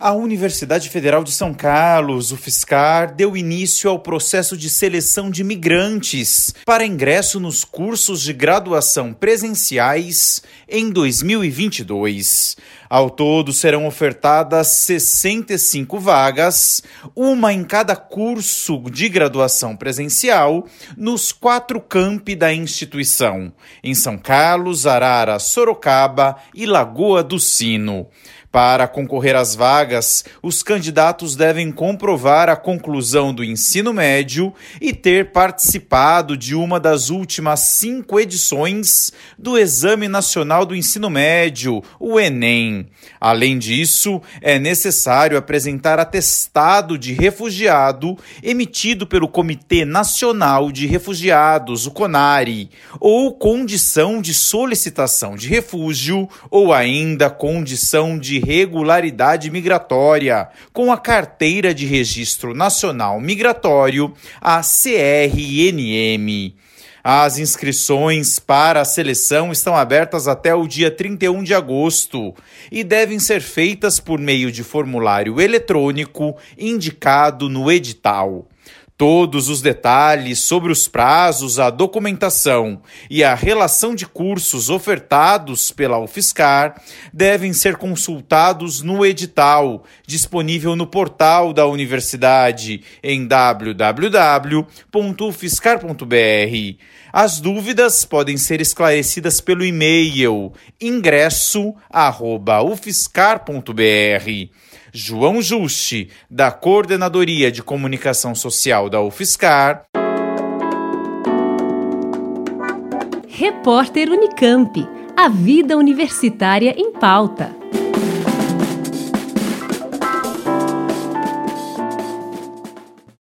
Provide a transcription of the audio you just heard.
A Universidade Federal de São Carlos, o FSCar, deu início ao processo de seleção de migrantes para ingresso nos cursos de graduação presenciais em 2022. Ao todo, serão ofertadas 65 vagas, uma em cada curso de graduação presencial, nos quatro campi da instituição, em São Carlos, Arara, Sorocaba e Lagoa do Sino. Para concorrer às vagas, os candidatos devem comprovar a conclusão do ensino médio e ter participado de uma das últimas cinco edições do Exame Nacional do Ensino Médio, o Enem. Além disso, é necessário apresentar atestado de refugiado emitido pelo Comitê Nacional de Refugiados, o CONARE, ou condição de solicitação de refúgio, ou ainda condição de regularidade migratória, com a Carteira de Registro Nacional Migratório, a CRNM. As inscrições para a seleção estão abertas até o dia 31 de agosto e devem ser feitas por meio de formulário eletrônico indicado no edital. Todos os detalhes sobre os prazos, a documentação e a relação de cursos ofertados pela UFSCar devem ser consultados no edital, disponível no portal da universidade em www.ufscar.br. As dúvidas podem ser esclarecidas pelo e-mail ingresso@ufscar.br. João Juste, da Coordenadoria de Comunicação Social da UFSCar. Repórter Unicamp. A vida universitária em pauta.